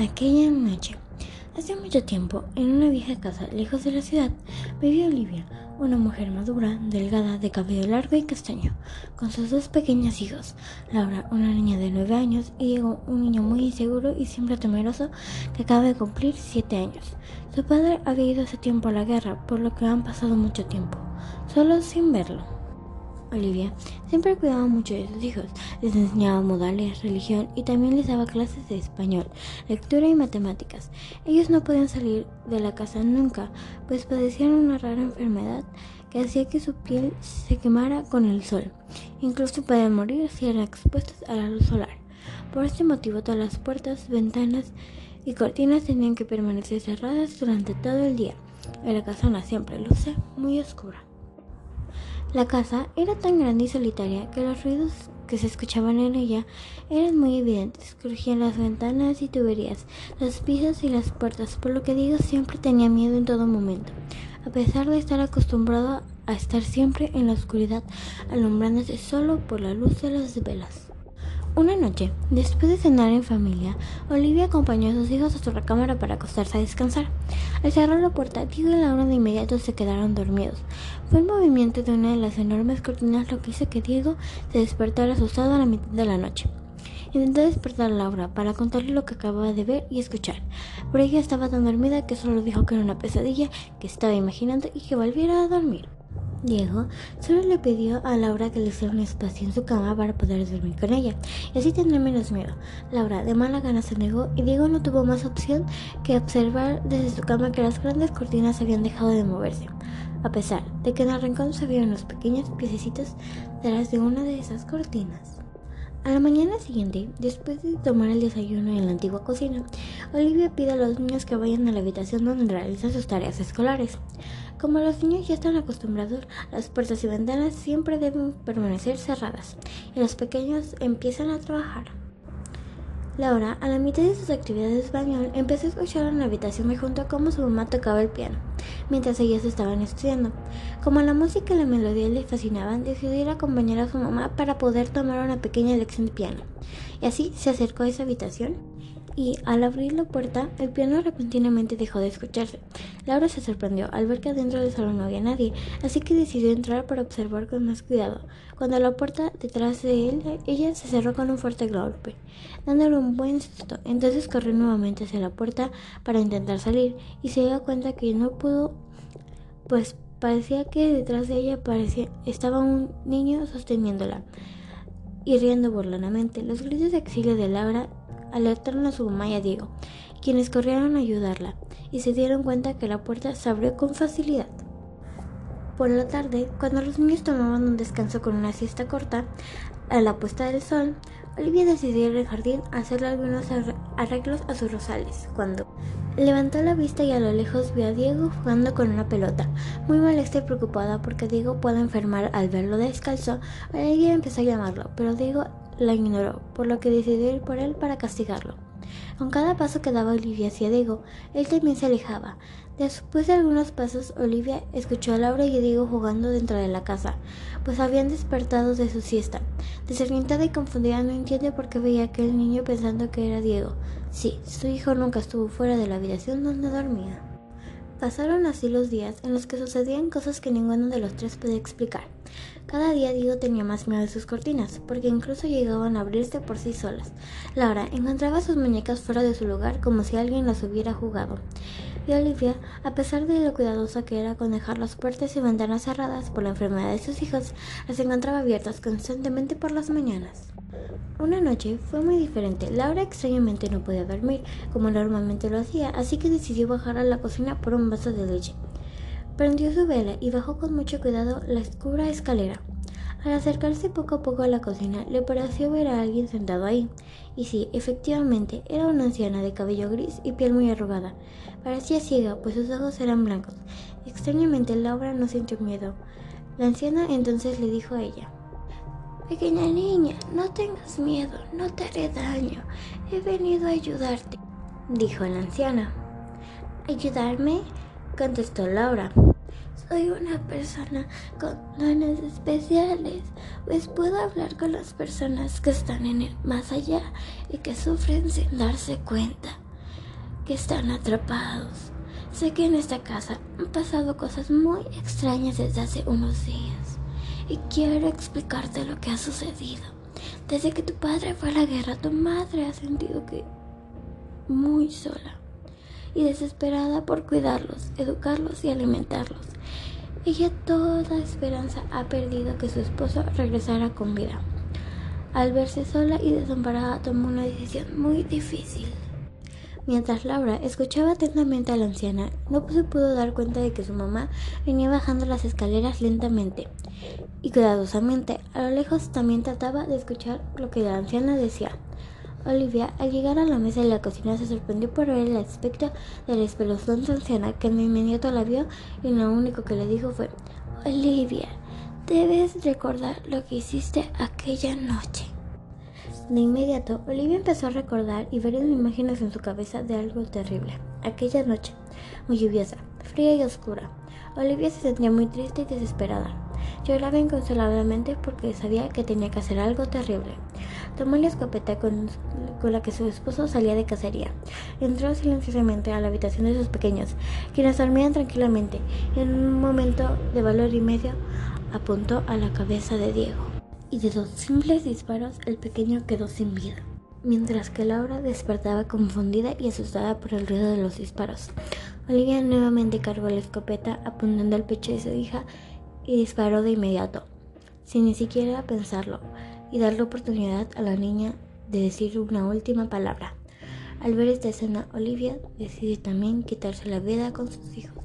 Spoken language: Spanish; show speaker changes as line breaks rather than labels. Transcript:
Aquella noche, hace mucho tiempo, en una vieja casa lejos de la ciudad, vivía Olivia, una mujer madura, delgada, de cabello largo y castaño, con sus dos pequeños hijos, Laura, una niña de nueve años, y Diego, un niño muy inseguro y siempre temeroso que acaba de cumplir siete años. Su padre había ido hace tiempo a la guerra, por lo que han pasado mucho tiempo, solo sin verlo. Olivia siempre cuidaba mucho de sus hijos, les enseñaba modales, religión y también les daba clases de español, lectura y matemáticas. Ellos no podían salir de la casa nunca, pues padecían una rara enfermedad que hacía que su piel se quemara con el sol. Incluso podían morir si eran expuestos a la luz solar. Por este motivo todas las puertas, ventanas y cortinas tenían que permanecer cerradas durante todo el día. Y la casona siempre luce muy oscura. La casa era tan grande y solitaria que los ruidos que se escuchaban en ella eran muy evidentes. Crujían las ventanas y tuberías, los pisos y las puertas, por lo que Diego siempre tenía miedo en todo momento, a pesar de estar acostumbrado a estar siempre en la oscuridad, alumbrándose solo por la luz de las velas. Una noche, después de cenar en familia, Olivia acompañó a sus hijos a su recámara para acostarse a descansar. Al cerrar la puerta, Diego y Laura de inmediato se quedaron dormidos. Fue el movimiento de una de las enormes cortinas lo que hizo que Diego se despertara asustado a la mitad de la noche. Intentó despertar a Laura para contarle lo que acababa de ver y escuchar, pero ella estaba tan dormida que solo dijo que era una pesadilla que estaba imaginando y que volviera a dormir. Diego solo le pidió a Laura que le hiciera un espacio en su cama para poder dormir con ella y así tener menos miedo. Laura de mala gana se negó y Diego no tuvo más opción que observar desde su cama que las grandes cortinas habían dejado de moverse, a pesar de que en el rincón se vieron los pequeños piececitos detrás de una de esas cortinas. A la mañana siguiente, después de tomar el desayuno en la antigua cocina, Olivia pide a los niños que vayan a la habitación donde realizan sus tareas escolares. Como los niños ya están acostumbrados, las puertas y ventanas siempre deben permanecer cerradas y los pequeños empiezan a trabajar. Laura, a la mitad de sus actividades de español, empezó a escuchar en la habitación de junto cómo su mamá tocaba el piano, mientras ellas estaban estudiando. Como la música y la melodía le fascinaban, decidió ir a acompañar a su mamá para poder tomar una pequeña lección de piano. Y así se acercó a esa habitación y al abrir la puerta el piano repentinamente dejó de escucharse. Laura se sorprendió al ver que adentro del salón no había nadie, así que decidió entrar para observar con más cuidado. Cuando la puerta detrás de él, ella se cerró con un fuerte golpe, dándole un buen susto. Entonces corrió nuevamente hacia la puerta para intentar salir y se dio cuenta que no pudo, pues parecía que detrás de ella parecía, estaba un niño sosteniéndola y riendo burlonamente. Los gritos de exilio de Laura alertaron a su mamá y a Diego, quienes corrieron a ayudarla y se dieron cuenta que la puerta se abrió con facilidad. Por la tarde, cuando los niños tomaban un descanso con una siesta corta, a la puesta del sol, Olivia decidió ir al jardín a hacerle algunos arreglos a sus rosales, cuando levantó la vista y a lo lejos vio a Diego jugando con una pelota. Muy molesta y preocupada porque Diego puede enfermar al verlo descalzo, Olivia empezó a llamarlo, pero Diego la ignoró, por lo que decidió ir por él para castigarlo. Con cada paso que daba Olivia hacia Diego, él también se alejaba. Después de algunos pasos, Olivia escuchó a Laura y Diego jugando dentro de la casa, pues habían despertado de su siesta. Desorientada y confundida, no entiende por qué veía aquel niño pensando que era Diego. Sí, su hijo nunca estuvo fuera de la habitación donde dormía. Pasaron así los días en los que sucedían cosas que ninguno de los tres podía explicar. Cada día Diego tenía más miedo de sus cortinas, porque incluso llegaban a abrirse por sí solas. Laura encontraba sus muñecas fuera de su lugar como si alguien las hubiera jugado. Y Olivia, a pesar de lo cuidadosa que era con dejar las puertas y ventanas cerradas por la enfermedad de sus hijos, las encontraba abiertas constantemente por las mañanas. Una noche fue muy diferente. Laura extrañamente no podía dormir como normalmente lo hacía, así que decidió bajar a la cocina por un vaso de leche. Prendió su vela y bajó con mucho cuidado la oscura escalera. Al acercarse poco a poco a la cocina, le pareció ver a alguien sentado ahí. Y sí, efectivamente, era una anciana de cabello gris y piel muy arrugada. Parecía ciega, pues sus ojos eran blancos. Extrañamente, Laura no sintió miedo. La anciana entonces le dijo a ella, Pequeña niña, no tengas miedo, no te haré daño. He venido a ayudarte, dijo la anciana. ¿Ayudarme? contestó Laura. Soy una persona con dones especiales, pues puedo hablar con las personas que están en el más allá y que sufren sin darse cuenta. que están atrapados. Sé que en esta casa han pasado cosas muy extrañas desde hace unos días y quiero explicarte lo que ha sucedido. Desde que tu padre fue a la guerra, tu madre ha sentido que muy sola y desesperada por cuidarlos, educarlos y alimentarlos. Ella toda esperanza ha perdido que su esposo regresara con vida. Al verse sola y desamparada tomó una decisión muy difícil. Mientras Laura escuchaba atentamente a la anciana, no se pudo dar cuenta de que su mamá venía bajando las escaleras lentamente y cuidadosamente. A lo lejos también trataba de escuchar lo que la anciana decía. Olivia, al llegar a la mesa de la cocina, se sorprendió por ver el aspecto de la espeluznante anciana, que de inmediato la vio y lo único que le dijo fue: Olivia, debes recordar lo que hiciste aquella noche. De inmediato, Olivia empezó a recordar y ver imágenes en su cabeza de algo terrible. Aquella noche, muy lluviosa, fría y oscura, Olivia se sentía muy triste y desesperada. Lloraba inconsolablemente porque sabía que tenía que hacer algo terrible. Tomó la escopeta con, la que su esposo salía de cacería. Entró silenciosamente a la habitación de sus pequeños, quienes dormían tranquilamente. En un momento de valor y medio, apuntó a la cabeza de Diego. Y de dos simples disparos, el pequeño quedó sin vida. Mientras que Laura despertaba confundida y asustada por el ruido de los disparos. Olivia nuevamente cargó la escopeta apuntando al pecho de su hija y disparó de inmediato, sin ni siquiera pensarlo, y dar la oportunidad a la niña de decir una última palabra. Al ver esta escena, Olivia decide también quitarse la vida con sus hijos.